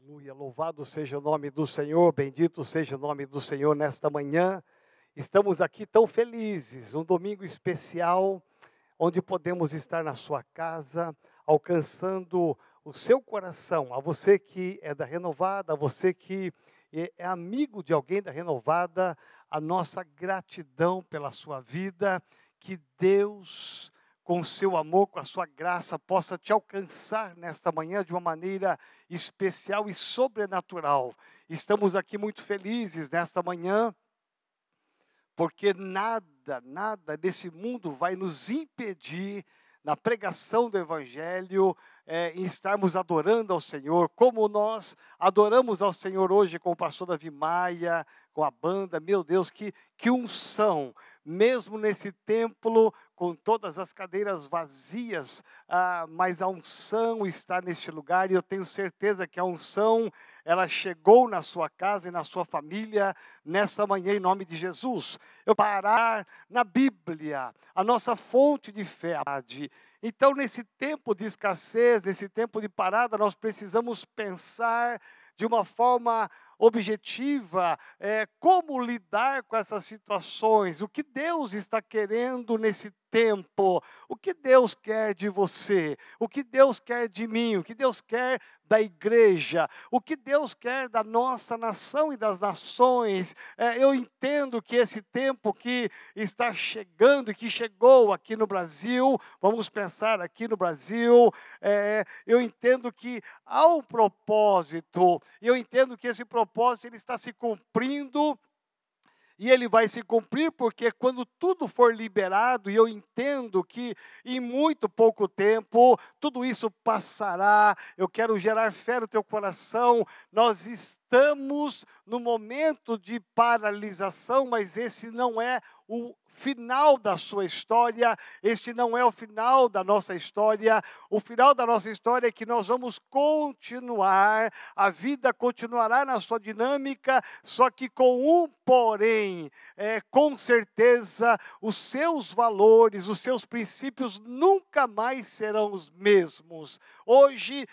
Aleluia, louvado seja o nome do Senhor, bendito seja o nome do Senhor nesta manhã. Estamos aqui tão felizes, um domingo especial, onde podemos estar na sua casa, alcançando o seu coração. A você que é da renovada, a você que é amigo de alguém da renovada, a nossa gratidão pela sua vida, que Deus com o seu amor, com a sua graça, possa te alcançar nesta manhã de uma maneira especial e sobrenatural. Estamos aqui muito felizes nesta manhã, porque nada, nada desse mundo vai nos impedir na pregação do Evangelho, é, em estarmos adorando ao Senhor, como nós adoramos ao Senhor hoje com o pastor Davi Maia, com a banda, meu Deus, que, que unção, mesmo nesse templo, com todas as cadeiras vazias, ah, mas a unção está neste lugar, e eu tenho certeza que a unção, ela chegou na sua casa e na sua família, nessa manhã, em nome de Jesus. Eu parar na Bíblia, a nossa fonte de fé. Então, nesse tempo de escassez, nesse tempo de parada, nós precisamos pensar de uma forma objetiva, é, como lidar com essas situações, o que Deus está querendo nesse tempo, o que Deus quer de você, o que Deus quer de mim, o que Deus quer da igreja, o que Deus quer da nossa nação e das nações. É, eu entendo que esse tempo que está chegando e que chegou aqui no Brasil, vamos pensar aqui no Brasil, é, eu entendo que há um propósito, eu entendo que esse propósito propósito ele está se cumprindo e ele vai se cumprir porque quando tudo for liberado, e eu entendo que em muito pouco tempo tudo isso passará, eu quero gerar fé no teu coração. Nós estamos no momento de paralisação, mas esse não é o final da sua história, este não é o final da nossa história. O final da nossa história é que nós vamos continuar, a vida continuará na sua dinâmica, só que com um porém, é, com certeza, os seus valores, os seus princípios nunca mais serão os mesmos. Hoje,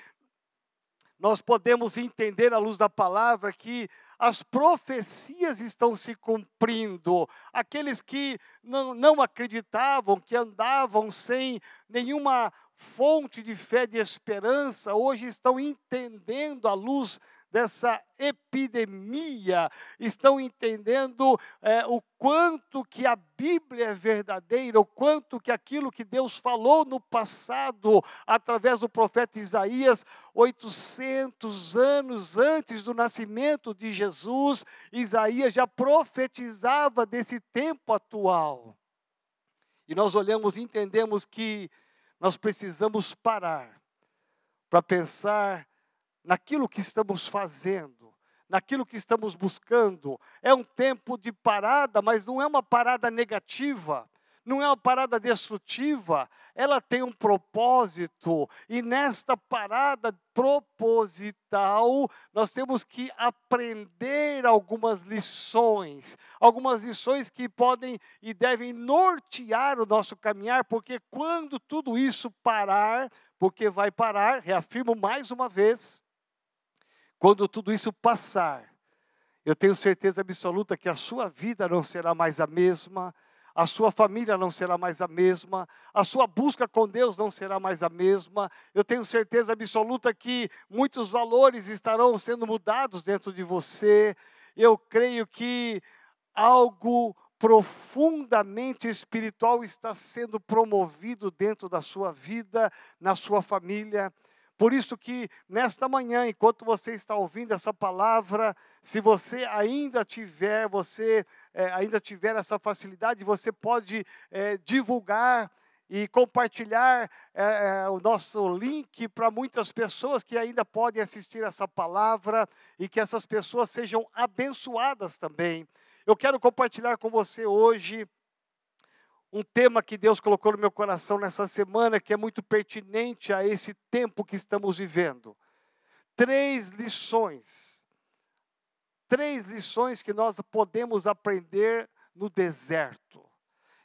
nós podemos entender à luz da palavra que as profecias estão se cumprindo. Aqueles que não, não acreditavam, que andavam sem nenhuma fonte de fé, de esperança, hoje estão entendendo a luz dessa epidemia, estão entendendo é, o quanto que a Bíblia é verdadeira, o quanto que aquilo que Deus falou no passado, através do profeta Isaías, 800 anos antes do nascimento de Jesus, Isaías já profetizava desse tempo atual. E nós olhamos e entendemos que nós precisamos parar para pensar naquilo que estamos fazendo, naquilo que estamos buscando. É um tempo de parada, mas não é uma parada negativa, não é uma parada destrutiva, ela tem um propósito, e nesta parada proposital, nós temos que aprender algumas lições, algumas lições que podem e devem nortear o nosso caminhar, porque quando tudo isso parar, porque vai parar, reafirmo mais uma vez, quando tudo isso passar, eu tenho certeza absoluta que a sua vida não será mais a mesma, a sua família não será mais a mesma, a sua busca com Deus não será mais a mesma. Eu tenho certeza absoluta que muitos valores estarão sendo mudados dentro de você. Eu creio que algo profundamente espiritual está sendo promovido dentro da sua vida, na sua família. Por isso que nesta manhã, enquanto você está ouvindo essa palavra, se você ainda tiver, você é, ainda tiver essa facilidade, você pode é, divulgar e compartilhar é, é o nosso link para muitas pessoas que ainda podem assistir essa palavra e que essas pessoas sejam abençoadas também. Eu quero compartilhar com você hoje um tema que Deus colocou no meu coração nessa semana, que é muito pertinente a esse tempo que estamos vivendo. Três lições. Três lições que nós podemos aprender no deserto.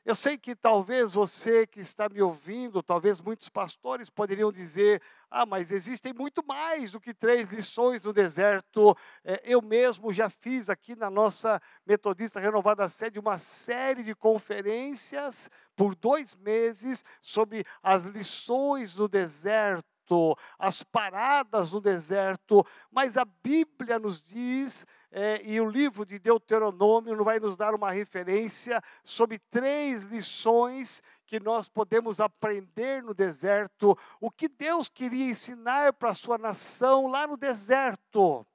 Eu sei que talvez você que está me ouvindo, talvez muitos pastores poderiam dizer: ah, mas existem muito mais do que três lições no deserto. É, eu mesmo já fiz aqui na nossa Metodista Renovada Sede uma série de conferências por dois meses sobre as lições do deserto as paradas no deserto, mas a Bíblia nos diz, é, e o livro de Deuteronômio vai nos dar uma referência sobre três lições que nós podemos aprender no deserto, o que Deus queria ensinar para a sua nação lá no deserto.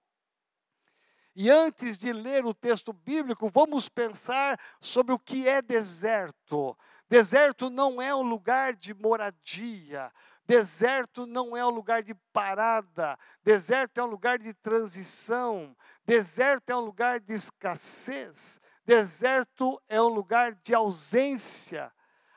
E antes de ler o texto bíblico, vamos pensar sobre o que é deserto. Deserto não é um lugar de moradia. Deserto não é um lugar de parada, deserto é um lugar de transição, deserto é um lugar de escassez, deserto é um lugar de ausência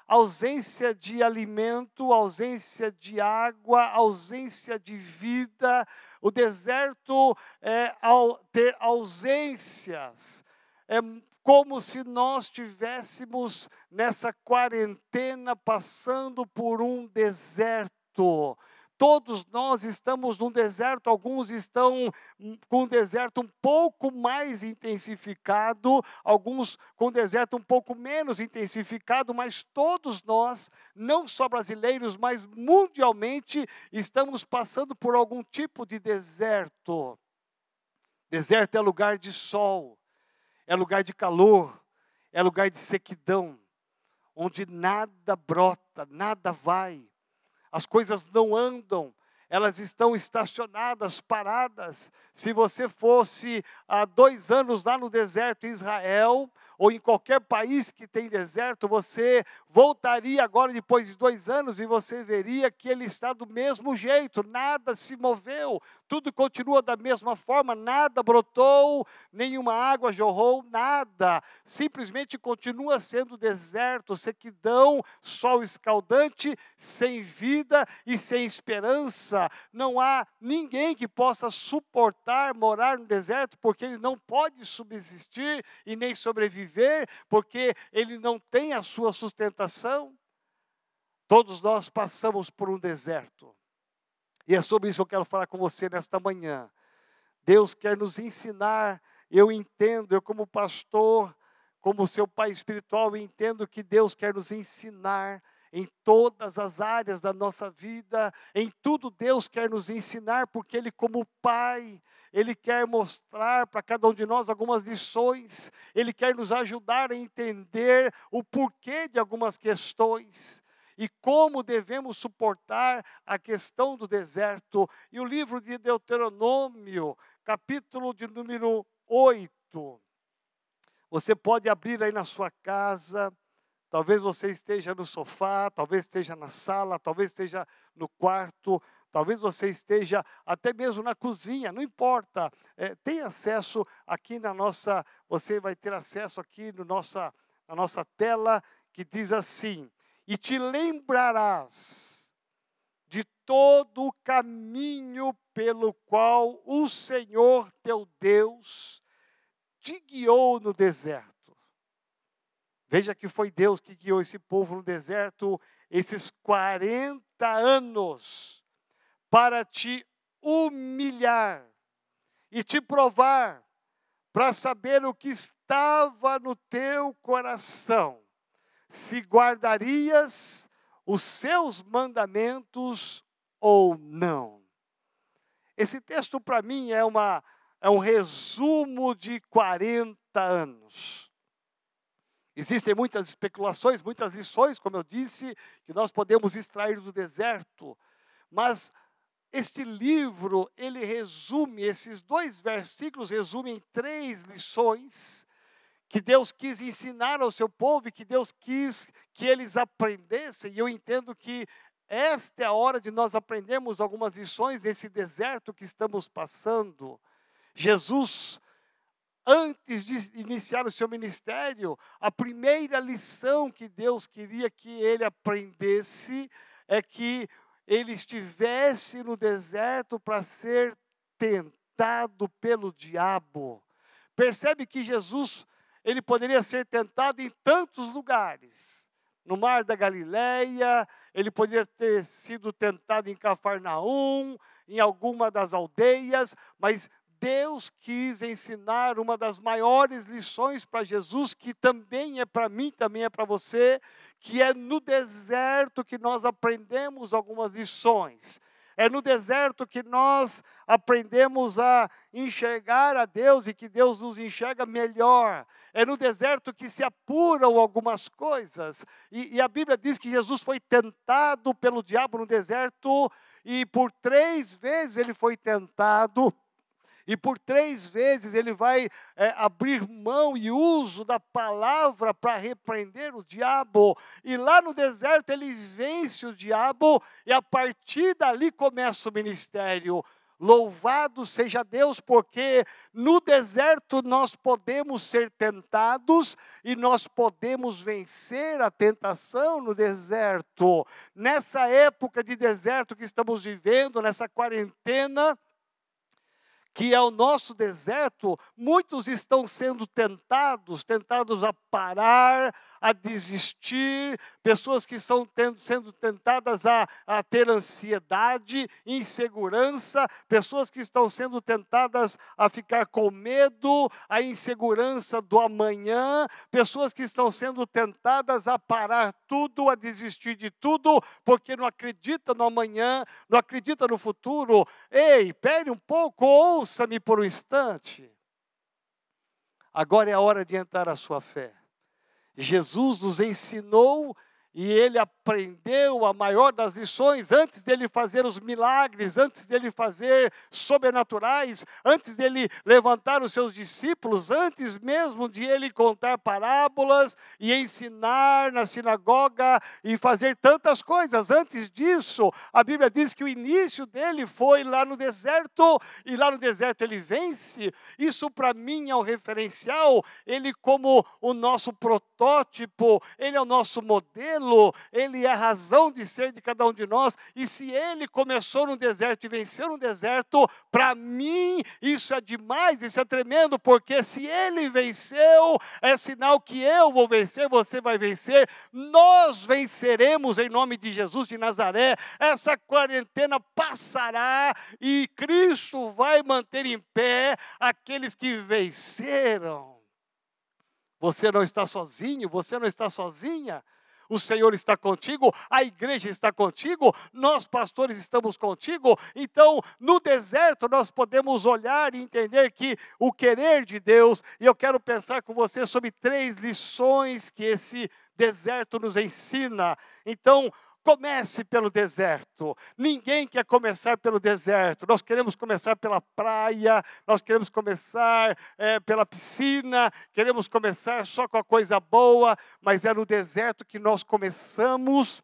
ausência de alimento, ausência de água, ausência de vida. O deserto é ao ter ausências. É como se nós estivéssemos nessa quarentena passando por um deserto deserto. Todos nós estamos num deserto, alguns estão com um deserto um pouco mais intensificado, alguns com um deserto um pouco menos intensificado, mas todos nós, não só brasileiros, mas mundialmente, estamos passando por algum tipo de deserto. Deserto é lugar de sol, é lugar de calor, é lugar de sequidão, onde nada brota, nada vai as coisas não andam, elas estão estacionadas, paradas. Se você fosse há dois anos lá no deserto em Israel, ou em qualquer país que tem deserto, você voltaria agora depois de dois anos e você veria que ele está do mesmo jeito, nada se moveu, tudo continua da mesma forma, nada brotou, nenhuma água jorrou, nada, simplesmente continua sendo deserto, sequidão, sol escaldante, sem vida e sem esperança. Não há ninguém que possa suportar morar no deserto, porque ele não pode subsistir e nem sobreviver viver, porque ele não tem a sua sustentação. Todos nós passamos por um deserto. E é sobre isso que eu quero falar com você nesta manhã. Deus quer nos ensinar, eu entendo, eu como pastor, como seu pai espiritual, entendo que Deus quer nos ensinar em todas as áreas da nossa vida, em tudo Deus quer nos ensinar, porque Ele, como Pai, Ele quer mostrar para cada um de nós algumas lições, Ele quer nos ajudar a entender o porquê de algumas questões e como devemos suportar a questão do deserto. E o livro de Deuteronômio, capítulo de número 8. Você pode abrir aí na sua casa, Talvez você esteja no sofá, talvez esteja na sala, talvez esteja no quarto, talvez você esteja até mesmo na cozinha, não importa. É, tem acesso aqui na nossa, você vai ter acesso aqui no nossa, na nossa tela que diz assim: E te lembrarás de todo o caminho pelo qual o Senhor teu Deus te guiou no deserto. Veja que foi Deus que guiou esse povo no deserto esses 40 anos para te humilhar e te provar, para saber o que estava no teu coração, se guardarias os seus mandamentos ou não. Esse texto para mim é, uma, é um resumo de 40 anos. Existem muitas especulações, muitas lições, como eu disse, que nós podemos extrair do deserto, mas este livro, ele resume, esses dois versículos resumem três lições que Deus quis ensinar ao seu povo e que Deus quis que eles aprendessem. E eu entendo que esta é a hora de nós aprendermos algumas lições desse deserto que estamos passando. Jesus antes de iniciar o seu ministério, a primeira lição que Deus queria que ele aprendesse é que ele estivesse no deserto para ser tentado pelo diabo. Percebe que Jesus, ele poderia ser tentado em tantos lugares, no mar da Galileia, ele poderia ter sido tentado em Cafarnaum, em alguma das aldeias, mas Deus quis ensinar uma das maiores lições para Jesus, que também é para mim, também é para você, que é no deserto que nós aprendemos algumas lições. É no deserto que nós aprendemos a enxergar a Deus e que Deus nos enxerga melhor. É no deserto que se apuram algumas coisas. E, e a Bíblia diz que Jesus foi tentado pelo diabo no deserto e por três vezes ele foi tentado e por três vezes ele vai é, abrir mão e uso da palavra para repreender o diabo. E lá no deserto ele vence o diabo, e a partir dali começa o ministério. Louvado seja Deus, porque no deserto nós podemos ser tentados e nós podemos vencer a tentação no deserto. Nessa época de deserto que estamos vivendo, nessa quarentena, que é o nosso deserto, muitos estão sendo tentados, tentados a parar, a desistir, pessoas que estão tendo, sendo tentadas a, a ter ansiedade, insegurança, pessoas que estão sendo tentadas a ficar com medo, a insegurança do amanhã, pessoas que estão sendo tentadas a parar tudo, a desistir de tudo, porque não acreditam no amanhã, não acreditam no futuro. Ei, pere um pouco, ouça-me por um instante. Agora é a hora de entrar a sua fé. Jesus nos ensinou e ele aprendeu a maior das lições antes dele fazer os milagres, antes dele fazer sobrenaturais, antes dele levantar os seus discípulos, antes mesmo de ele contar parábolas e ensinar na sinagoga e fazer tantas coisas. Antes disso, a Bíblia diz que o início dele foi lá no deserto e lá no deserto ele vence. Isso para mim é um referencial, ele como o nosso protótipo, ele é o nosso modelo ele é a razão de ser de cada um de nós. E se ele começou no deserto e venceu no deserto, para mim isso é demais, isso é tremendo, porque se ele venceu, é sinal que eu vou vencer, você vai vencer, nós venceremos em nome de Jesus de Nazaré. Essa quarentena passará e Cristo vai manter em pé aqueles que venceram. Você não está sozinho, você não está sozinha o Senhor está contigo, a igreja está contigo, nós pastores estamos contigo. Então, no deserto, nós podemos olhar e entender que o querer de Deus, e eu quero pensar com você sobre três lições que esse deserto nos ensina. Então, Comece pelo deserto. Ninguém quer começar pelo deserto. Nós queremos começar pela praia, nós queremos começar é, pela piscina, queremos começar só com a coisa boa, mas é no deserto que nós começamos.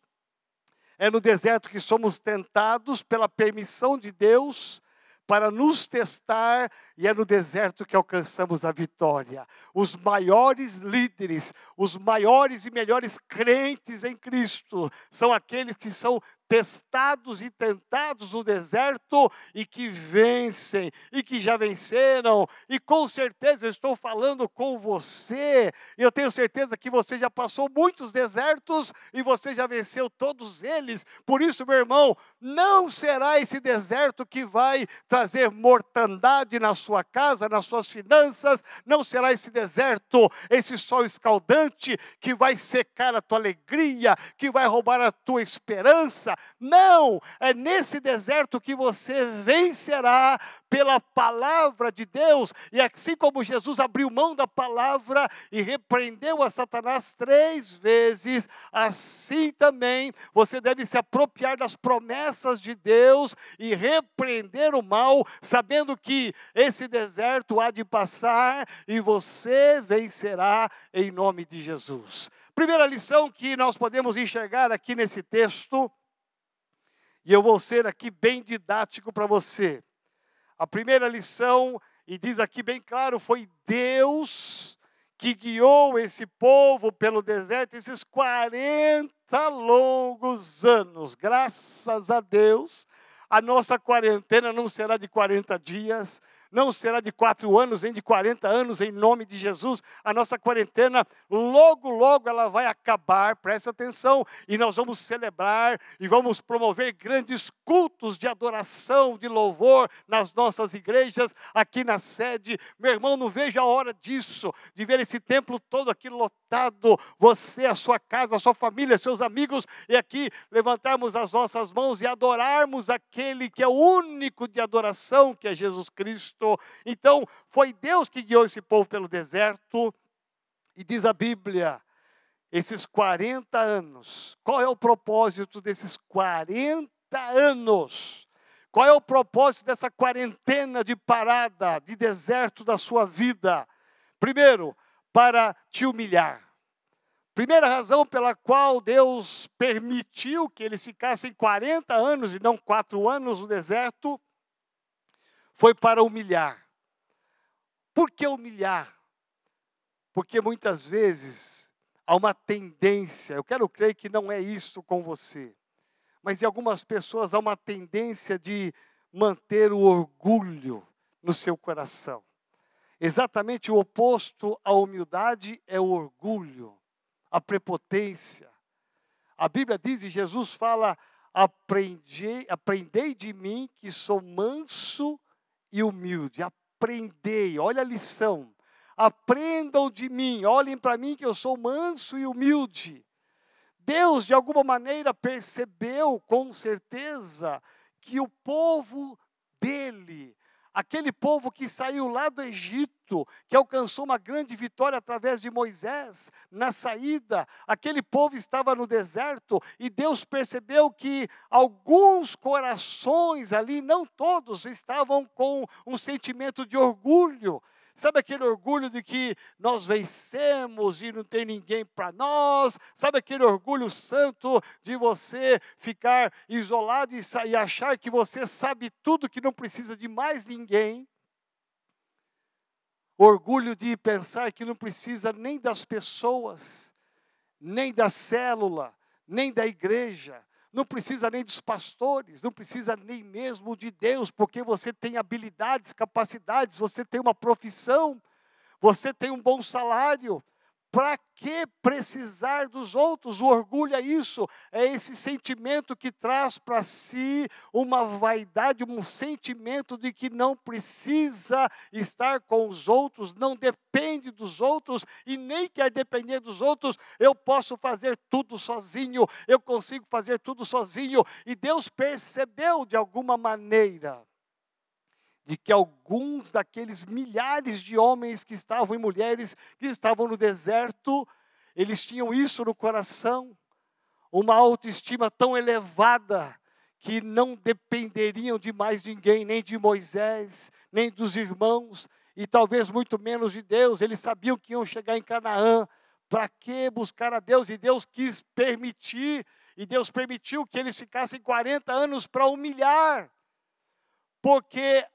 É no deserto que somos tentados pela permissão de Deus para nos testar e é no deserto que alcançamos a vitória. Os maiores líderes, os maiores e melhores crentes em Cristo são aqueles que são testados e tentados no deserto e que vencem e que já venceram. E com certeza eu estou falando com você. E eu tenho certeza que você já passou muitos desertos e você já venceu todos eles. Por isso, meu irmão, não será esse deserto que vai trazer mortandade na sua casa, nas suas finanças, não será esse deserto, esse sol escaldante que vai secar a tua alegria, que vai roubar a tua esperança. Não, é nesse deserto que você vencerá pela palavra de Deus. E assim como Jesus abriu mão da palavra e repreendeu a Satanás três vezes, assim também você deve se apropriar das promessas de Deus e repreender o mal, sabendo que esse deserto há de passar e você vencerá em nome de Jesus. Primeira lição que nós podemos enxergar aqui nesse texto e eu vou ser aqui bem didático para você. A primeira lição, e diz aqui bem claro, foi Deus que guiou esse povo pelo deserto esses 40 longos anos. Graças a Deus, a nossa quarentena não será de 40 dias, não será de quatro anos, nem de 40 anos, em nome de Jesus. A nossa quarentena, logo, logo ela vai acabar, presta atenção, e nós vamos celebrar e vamos promover grandes cultos de adoração, de louvor nas nossas igrejas, aqui na sede. Meu irmão, não vejo a hora disso, de ver esse templo todo aqui lotado, você, a sua casa, a sua família, seus amigos, e aqui levantarmos as nossas mãos e adorarmos aquele que é o único de adoração, que é Jesus Cristo. Então, foi Deus que guiou esse povo pelo deserto, e diz a Bíblia, esses 40 anos, qual é o propósito desses 40 anos? Qual é o propósito dessa quarentena de parada, de deserto da sua vida? Primeiro, para te humilhar. Primeira razão pela qual Deus permitiu que eles ficassem 40 anos e não quatro anos no deserto, foi para humilhar. Por que humilhar? Porque muitas vezes há uma tendência, eu quero crer que não é isso com você, mas em algumas pessoas há uma tendência de manter o orgulho no seu coração. Exatamente o oposto à humildade é o orgulho, a prepotência. A Bíblia diz e Jesus fala: aprendei, aprendei de mim que sou manso e humilde. Aprendei, olha a lição. Aprendam de mim, olhem para mim que eu sou manso e humilde. Deus, de alguma maneira, percebeu com certeza que o povo dele, aquele povo que saiu lá do Egito, que alcançou uma grande vitória através de Moisés na saída, aquele povo estava no deserto e Deus percebeu que alguns corações ali, não todos, estavam com um sentimento de orgulho, Sabe aquele orgulho de que nós vencemos e não tem ninguém para nós? Sabe aquele orgulho santo de você ficar isolado e achar que você sabe tudo, que não precisa de mais ninguém? Orgulho de pensar que não precisa nem das pessoas, nem da célula, nem da igreja, não precisa nem dos pastores, não precisa nem mesmo de Deus, porque você tem habilidades, capacidades, você tem uma profissão, você tem um bom salário, para que precisar dos outros? O orgulho é isso, é esse sentimento que traz para si uma vaidade, um sentimento de que não precisa estar com os outros, não depende dos outros e nem quer depender dos outros. Eu posso fazer tudo sozinho, eu consigo fazer tudo sozinho. E Deus percebeu de alguma maneira de que alguns daqueles milhares de homens que estavam e mulheres que estavam no deserto, eles tinham isso no coração, uma autoestima tão elevada que não dependeriam de mais ninguém, nem de Moisés, nem dos irmãos, e talvez muito menos de Deus. Eles sabiam que iam chegar em Canaã. Para que buscar a Deus? E Deus quis permitir, e Deus permitiu que eles ficassem 40 anos para humilhar, porque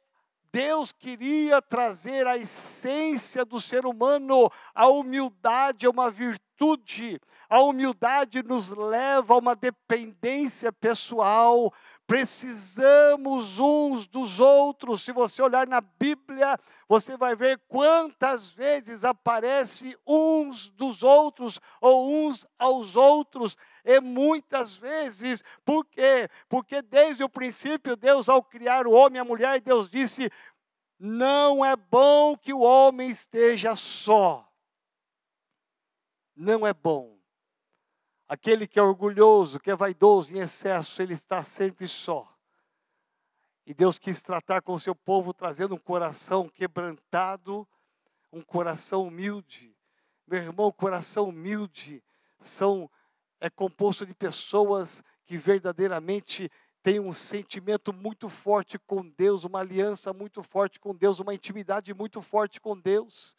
Deus queria trazer a essência do ser humano, a humildade é uma virtude, a humildade nos leva a uma dependência pessoal, precisamos uns dos outros. Se você olhar na Bíblia, você vai ver quantas vezes aparece uns dos outros ou uns aos outros. E muitas vezes, por quê? Porque desde o princípio, Deus, ao criar o homem e a mulher, Deus disse: não é bom que o homem esteja só. Não é bom. Aquele que é orgulhoso, que é vaidoso em excesso, ele está sempre só. E Deus quis tratar com o seu povo, trazendo um coração quebrantado, um coração humilde. Meu irmão, coração humilde são, é composto de pessoas que verdadeiramente têm um sentimento muito forte com Deus, uma aliança muito forte com Deus, uma intimidade muito forte com Deus.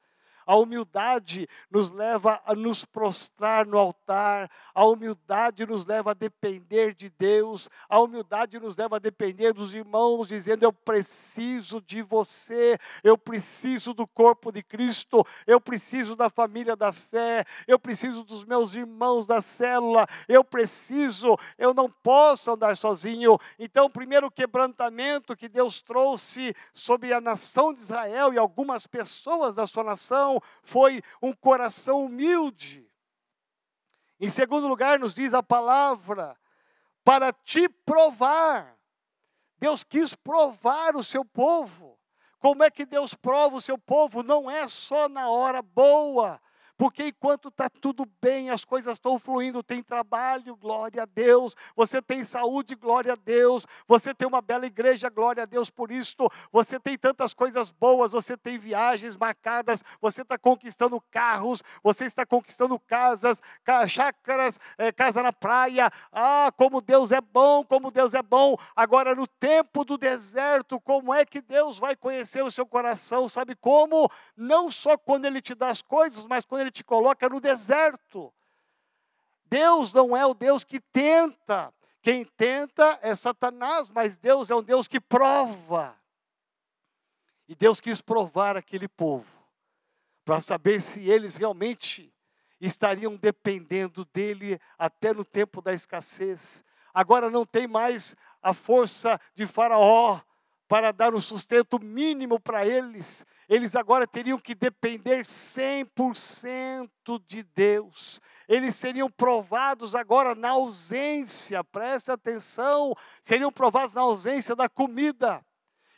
A humildade nos leva a nos prostrar no altar, a humildade nos leva a depender de Deus, a humildade nos leva a depender dos irmãos, dizendo: Eu preciso de você, eu preciso do corpo de Cristo, eu preciso da família da fé, eu preciso dos meus irmãos da célula, eu preciso, eu não posso andar sozinho. Então, o primeiro quebrantamento que Deus trouxe sobre a nação de Israel e algumas pessoas da sua nação foi um coração humilde. Em segundo lugar, nos diz a palavra, para te provar. Deus quis provar o seu povo. Como é que Deus prova o seu povo? Não é só na hora boa, porque enquanto está tudo bem, as coisas estão fluindo, tem trabalho, glória a Deus, você tem saúde, glória a Deus, você tem uma bela igreja, glória a Deus por isto, você tem tantas coisas boas, você tem viagens marcadas, você está conquistando carros, você está conquistando casas, chácaras, é, casa na praia. Ah, como Deus é bom, como Deus é bom. Agora, no tempo do deserto, como é que Deus vai conhecer o seu coração? Sabe como? Não só quando Ele te dá as coisas, mas quando Ele ele te coloca no deserto. Deus não é o Deus que tenta. Quem tenta é Satanás, mas Deus é um Deus que prova. E Deus quis provar aquele povo, para saber se eles realmente estariam dependendo dele até no tempo da escassez. Agora não tem mais a força de Faraó, para dar o sustento mínimo para eles, eles agora teriam que depender 100% de Deus. Eles seriam provados agora na ausência, preste atenção, seriam provados na ausência da comida.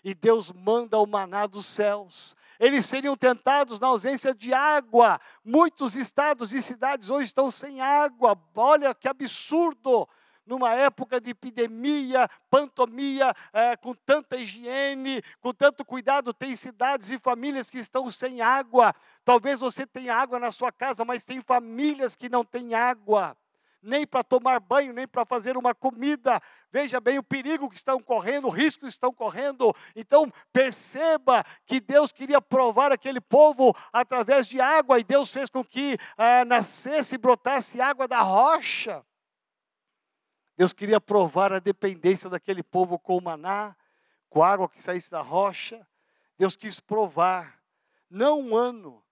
E Deus manda o maná dos céus. Eles seriam tentados na ausência de água. Muitos estados e cidades hoje estão sem água. Olha que absurdo! Numa época de epidemia, pantomia, é, com tanta higiene, com tanto cuidado, tem cidades e famílias que estão sem água. Talvez você tenha água na sua casa, mas tem famílias que não têm água. Nem para tomar banho, nem para fazer uma comida. Veja bem o perigo que estão correndo, o risco que estão correndo. Então, perceba que Deus queria provar aquele povo através de água, e Deus fez com que ah, nascesse e brotasse água da rocha. Deus queria provar a dependência daquele povo com o maná, com a água que saísse da rocha. Deus quis provar, não um ano,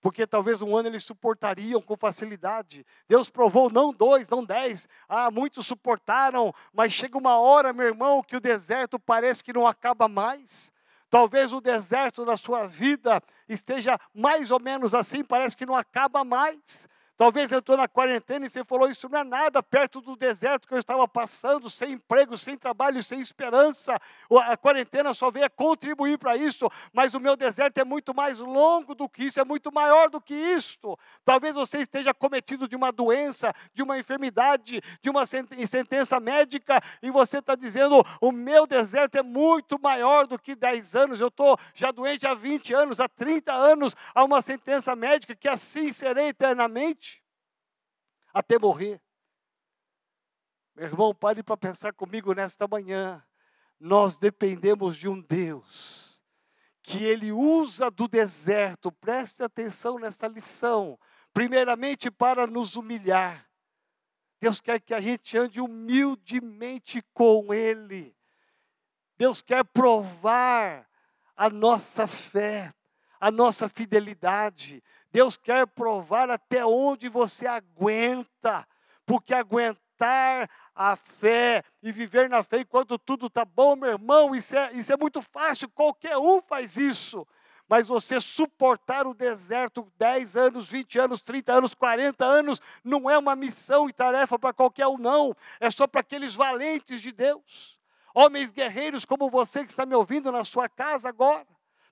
porque talvez um ano eles suportariam com facilidade. Deus provou não dois, não dez. Ah, muitos suportaram, mas chega uma hora, meu irmão, que o deserto parece que não acaba mais. Talvez o deserto da sua vida esteja mais ou menos assim, parece que não acaba mais. Talvez entrou na quarentena e você falou: Isso não é nada perto do deserto que eu estava passando, sem emprego, sem trabalho, sem esperança. A quarentena só veio contribuir para isso, mas o meu deserto é muito mais longo do que isso, é muito maior do que isto. Talvez você esteja cometido de uma doença, de uma enfermidade, de uma sentença médica, e você está dizendo: O meu deserto é muito maior do que 10 anos, eu estou já doente há 20 anos, há 30 anos, há uma sentença médica que assim serei eternamente até morrer. Meu irmão, pare para pensar comigo nesta manhã. Nós dependemos de um Deus que Ele usa do deserto, preste atenção nesta lição, primeiramente para nos humilhar. Deus quer que a gente ande humildemente com Ele. Deus quer provar a nossa fé, a nossa fidelidade. Deus quer provar até onde você aguenta, porque aguentar a fé e viver na fé enquanto tudo está bom, meu irmão, isso é, isso é muito fácil, qualquer um faz isso. Mas você suportar o deserto 10 anos, 20 anos, 30 anos, 40 anos, não é uma missão e tarefa para qualquer um, não. É só para aqueles valentes de Deus. Homens guerreiros como você que está me ouvindo na sua casa agora.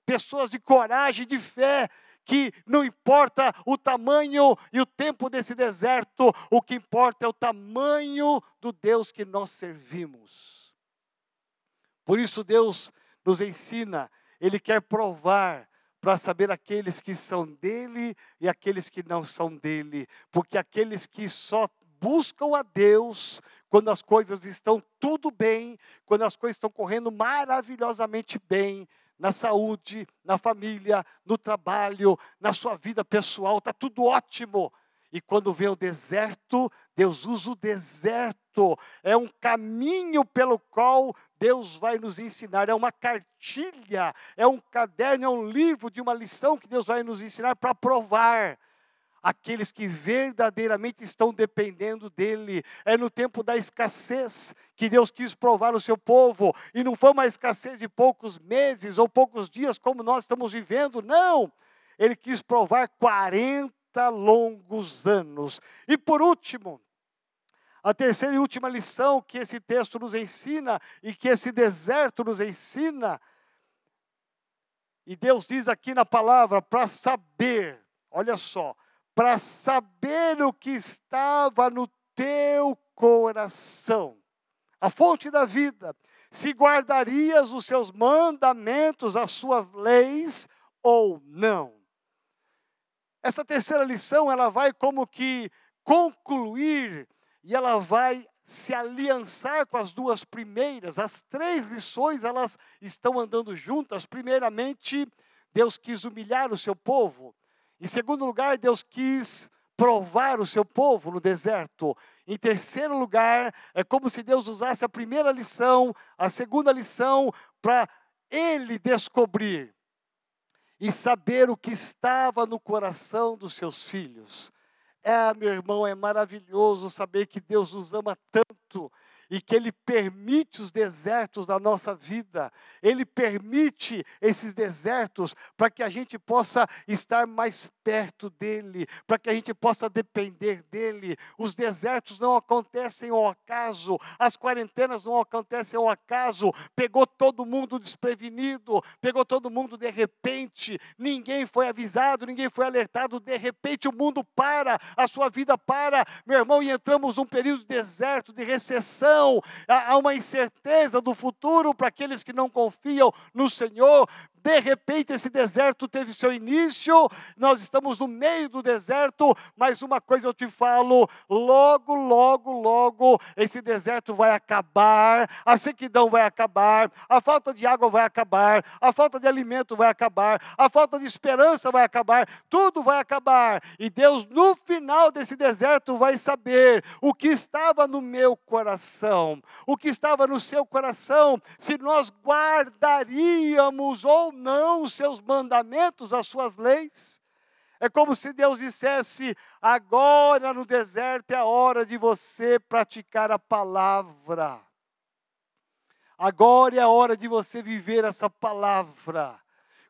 Pessoas de coragem, de fé, que não importa o tamanho e o tempo desse deserto, o que importa é o tamanho do Deus que nós servimos. Por isso Deus nos ensina, Ele quer provar para saber aqueles que são dele e aqueles que não são dele, porque aqueles que só buscam a Deus quando as coisas estão tudo bem, quando as coisas estão correndo maravilhosamente bem, na saúde, na família, no trabalho, na sua vida pessoal, está tudo ótimo. E quando vem o deserto, Deus usa o deserto. É um caminho pelo qual Deus vai nos ensinar. É uma cartilha, é um caderno, é um livro de uma lição que Deus vai nos ensinar para provar aqueles que verdadeiramente estão dependendo dele. É no tempo da escassez que Deus quis provar o seu povo, e não foi uma escassez de poucos meses ou poucos dias como nós estamos vivendo, não. Ele quis provar 40 longos anos. E por último, a terceira e última lição que esse texto nos ensina e que esse deserto nos ensina, e Deus diz aqui na palavra, para saber, olha só, para saber o que estava no teu coração. A fonte da vida, se guardarias os seus mandamentos, as suas leis ou não. Essa terceira lição, ela vai como que concluir e ela vai se aliançar com as duas primeiras. As três lições, elas estão andando juntas. Primeiramente, Deus quis humilhar o seu povo. Em segundo lugar, Deus quis provar o seu povo no deserto. Em terceiro lugar, é como se Deus usasse a primeira lição, a segunda lição, para ele descobrir e saber o que estava no coração dos seus filhos. É, meu irmão, é maravilhoso saber que Deus nos ama tanto e que Ele permite os desertos da nossa vida, Ele permite esses desertos para que a gente possa estar mais perto dEle, para que a gente possa depender dEle. Os desertos não acontecem ao acaso, as quarentenas não acontecem ao acaso, pegou todo mundo desprevenido, pegou todo mundo de repente, ninguém foi avisado, ninguém foi alertado, de repente o mundo para, a sua vida para, meu irmão, e entramos num período de deserto, de recessão há uma incerteza do futuro para aqueles que não confiam no Senhor. De repente, esse deserto teve seu início, nós estamos no meio do deserto, mas uma coisa eu te falo: logo, logo, logo, esse deserto vai acabar, a sequidão vai acabar, a falta de água vai acabar, a falta de alimento vai acabar, a falta de esperança vai acabar, tudo vai acabar, e Deus, no final desse deserto, vai saber o que estava no meu coração, o que estava no seu coração, se nós guardaríamos ou não os seus mandamentos, as suas leis. É como se Deus dissesse: agora no deserto é a hora de você praticar a palavra. Agora é a hora de você viver essa palavra.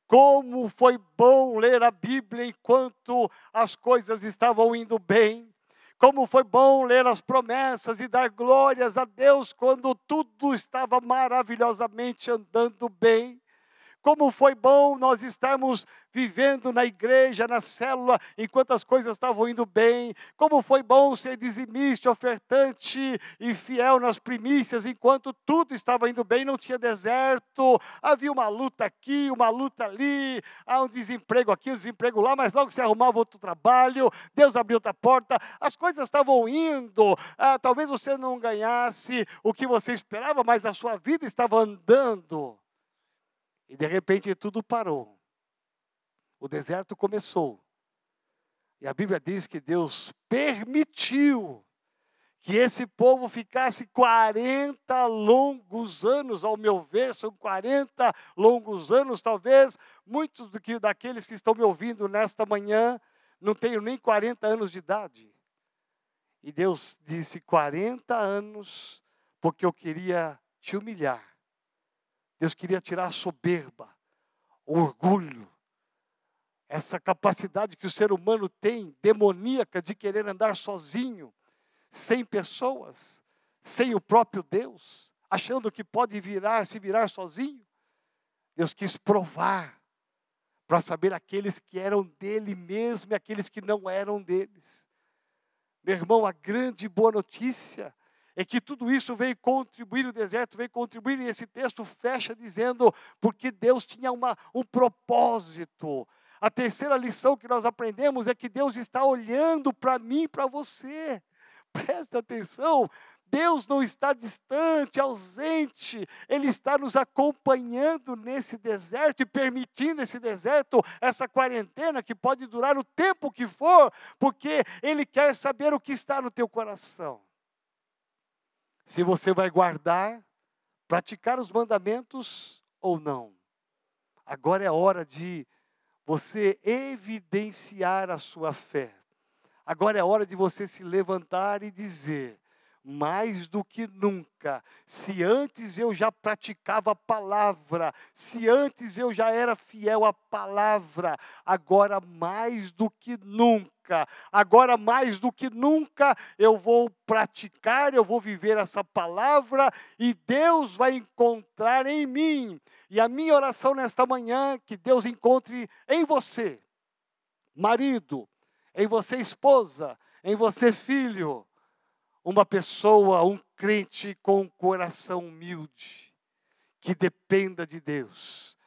Como foi bom ler a Bíblia enquanto as coisas estavam indo bem. Como foi bom ler as promessas e dar glórias a Deus quando tudo estava maravilhosamente andando bem. Como foi bom nós estarmos vivendo na igreja, na célula, enquanto as coisas estavam indo bem. Como foi bom ser dizimista, ofertante e fiel nas primícias, enquanto tudo estava indo bem, não tinha deserto. Havia uma luta aqui, uma luta ali, há um desemprego aqui, um desemprego lá, mas logo se arrumava outro trabalho, Deus abriu outra porta, as coisas estavam indo. Ah, talvez você não ganhasse o que você esperava, mas a sua vida estava andando. E de repente tudo parou. O deserto começou. E a Bíblia diz que Deus permitiu que esse povo ficasse 40 longos anos, ao meu ver, são 40 longos anos, talvez muitos daqueles que estão me ouvindo nesta manhã não tenham nem 40 anos de idade. E Deus disse: 40 anos, porque eu queria te humilhar Deus queria tirar a soberba, o orgulho, essa capacidade que o ser humano tem, demoníaca, de querer andar sozinho, sem pessoas, sem o próprio Deus, achando que pode virar, se virar sozinho. Deus quis provar, para saber aqueles que eram dele mesmo e aqueles que não eram deles. Meu irmão, a grande boa notícia é que tudo isso veio contribuir, o deserto veio contribuir, e esse texto fecha dizendo, porque Deus tinha uma, um propósito. A terceira lição que nós aprendemos é que Deus está olhando para mim e para você. Presta atenção, Deus não está distante, ausente, Ele está nos acompanhando nesse deserto e permitindo esse deserto, essa quarentena que pode durar o tempo que for, porque Ele quer saber o que está no teu coração. Se você vai guardar, praticar os mandamentos ou não. Agora é hora de você evidenciar a sua fé. Agora é hora de você se levantar e dizer: mais do que nunca. Se antes eu já praticava a palavra, se antes eu já era fiel à palavra, agora mais do que nunca, agora mais do que nunca eu vou praticar, eu vou viver essa palavra e Deus vai encontrar em mim. E a minha oração nesta manhã, que Deus encontre em você, marido, em você, esposa, em você, filho, uma pessoa, um crente com um coração humilde, que dependa de Deus,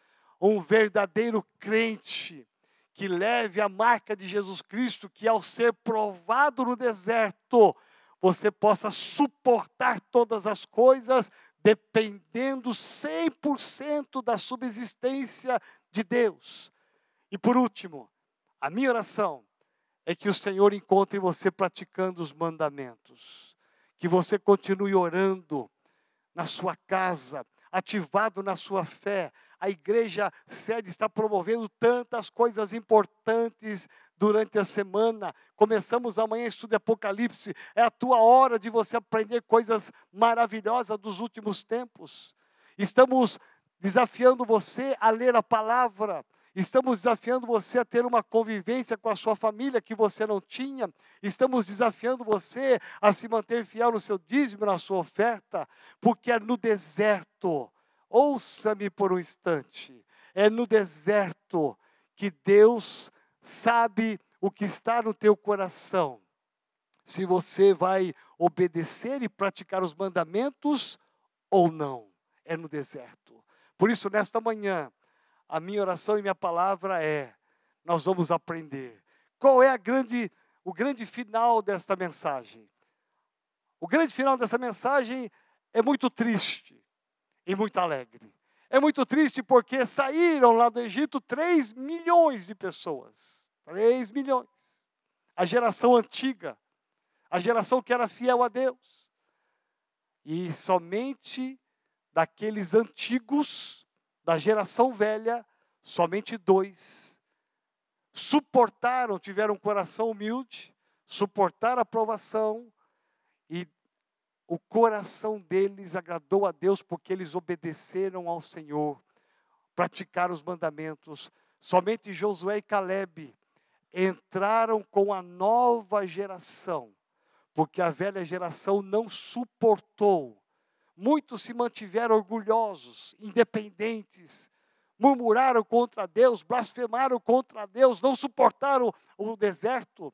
um verdadeiro crente que leve a marca de Jesus Cristo, que ao ser provado no deserto, você possa suportar todas as coisas, dependendo 100% da subsistência de Deus. E por último, a minha oração é que o Senhor encontre você praticando os mandamentos, que você continue orando na sua casa, ativado na sua fé. A igreja sede está promovendo tantas coisas importantes durante a semana. Começamos amanhã estudo de Apocalipse. É a tua hora de você aprender coisas maravilhosas dos últimos tempos. Estamos desafiando você a ler a palavra, Estamos desafiando você a ter uma convivência com a sua família que você não tinha. Estamos desafiando você a se manter fiel no seu dízimo, na sua oferta, porque é no deserto. Ouça-me por um instante. É no deserto que Deus sabe o que está no teu coração. Se você vai obedecer e praticar os mandamentos ou não. É no deserto. Por isso, nesta manhã, a minha oração e minha palavra é: nós vamos aprender. Qual é grande, o grande final desta mensagem? O grande final dessa mensagem é muito triste e muito alegre. É muito triste porque saíram lá do Egito 3 milhões de pessoas. 3 milhões. A geração antiga, a geração que era fiel a Deus. E somente daqueles antigos da geração velha, somente dois suportaram, tiveram um coração humilde, suportaram a provação e o coração deles agradou a Deus porque eles obedeceram ao Senhor, praticaram os mandamentos. Somente Josué e Caleb entraram com a nova geração, porque a velha geração não suportou Muitos se mantiveram orgulhosos, independentes, murmuraram contra Deus, blasfemaram contra Deus, não suportaram o deserto.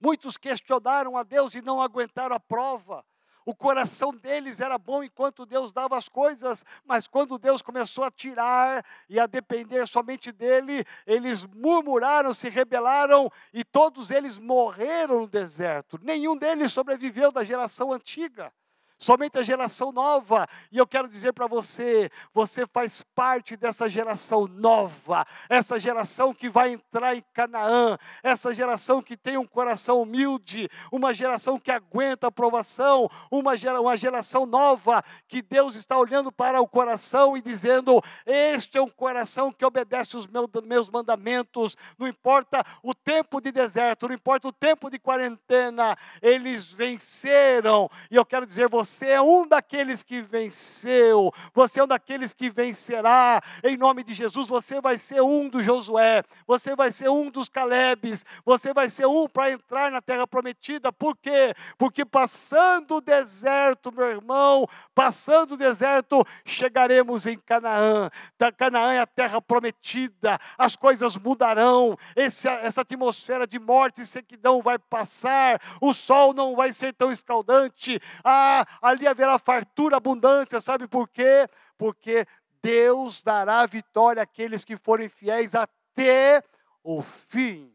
Muitos questionaram a Deus e não aguentaram a prova. O coração deles era bom enquanto Deus dava as coisas, mas quando Deus começou a tirar e a depender somente dele, eles murmuraram, se rebelaram e todos eles morreram no deserto. Nenhum deles sobreviveu da geração antiga somente a geração nova. E eu quero dizer para você: você faz parte dessa geração nova, essa geração que vai entrar em Canaã, essa geração que tem um coração humilde, uma geração que aguenta a provação, uma, gera, uma geração nova que Deus está olhando para o coração e dizendo: Este é um coração que obedece os meus, meus mandamentos, não importa o tempo de deserto, não importa o tempo de quarentena, eles venceram. E eu quero dizer, você você é um daqueles que venceu, você é um daqueles que vencerá, em nome de Jesus. Você vai ser um do Josué, você vai ser um dos Calebes, você vai ser um para entrar na terra prometida, por quê? Porque passando o deserto, meu irmão, passando o deserto, chegaremos em Canaã. Da Canaã é a terra prometida, as coisas mudarão, esse, essa atmosfera de morte e sequidão vai passar, o sol não vai ser tão escaldante, ah, ali haverá fartura, abundância, sabe por quê? Porque Deus dará vitória àqueles que forem fiéis até o fim.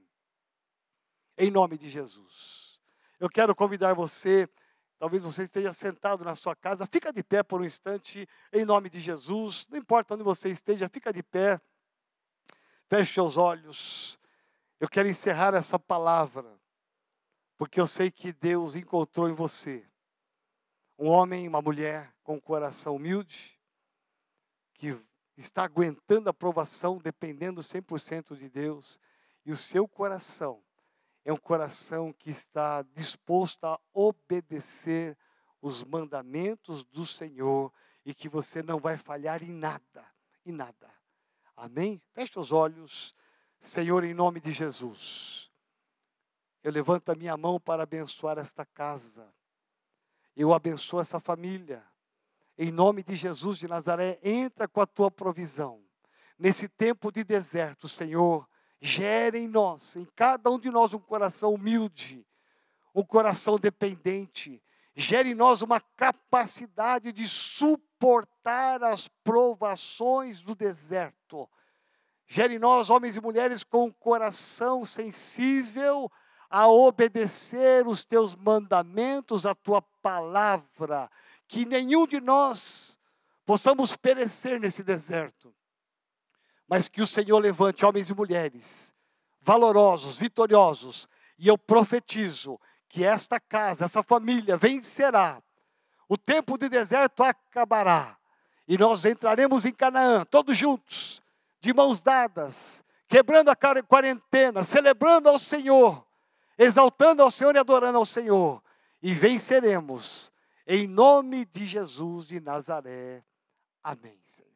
Em nome de Jesus. Eu quero convidar você Talvez você esteja sentado na sua casa, fica de pé por um instante, em nome de Jesus. Não importa onde você esteja, fica de pé. Feche seus olhos. Eu quero encerrar essa palavra, porque eu sei que Deus encontrou em você um homem, uma mulher com um coração humilde, que está aguentando a provação, dependendo 100% de Deus, e o seu coração é um coração que está disposto a obedecer os mandamentos do Senhor e que você não vai falhar em nada, em nada. Amém? Feche os olhos, Senhor, em nome de Jesus. Eu levanto a minha mão para abençoar esta casa. Eu abençoo essa família. Em nome de Jesus de Nazaré, entra com a tua provisão. Nesse tempo de deserto, Senhor, gere em nós, em cada um de nós, um coração humilde, um coração dependente. Gere em nós uma capacidade de suportar as provações do deserto. Gere em nós, homens e mulheres, com um coração sensível a obedecer os teus mandamentos, a tua palavra. Que nenhum de nós possamos perecer nesse deserto mas que o Senhor levante homens e mulheres valorosos, vitoriosos, e eu profetizo que esta casa, essa família vencerá. O tempo de deserto acabará e nós entraremos em Canaã, todos juntos, de mãos dadas, quebrando a quarentena, celebrando ao Senhor, exaltando ao Senhor e adorando ao Senhor, e venceremos, em nome de Jesus de Nazaré. Amém, Senhor.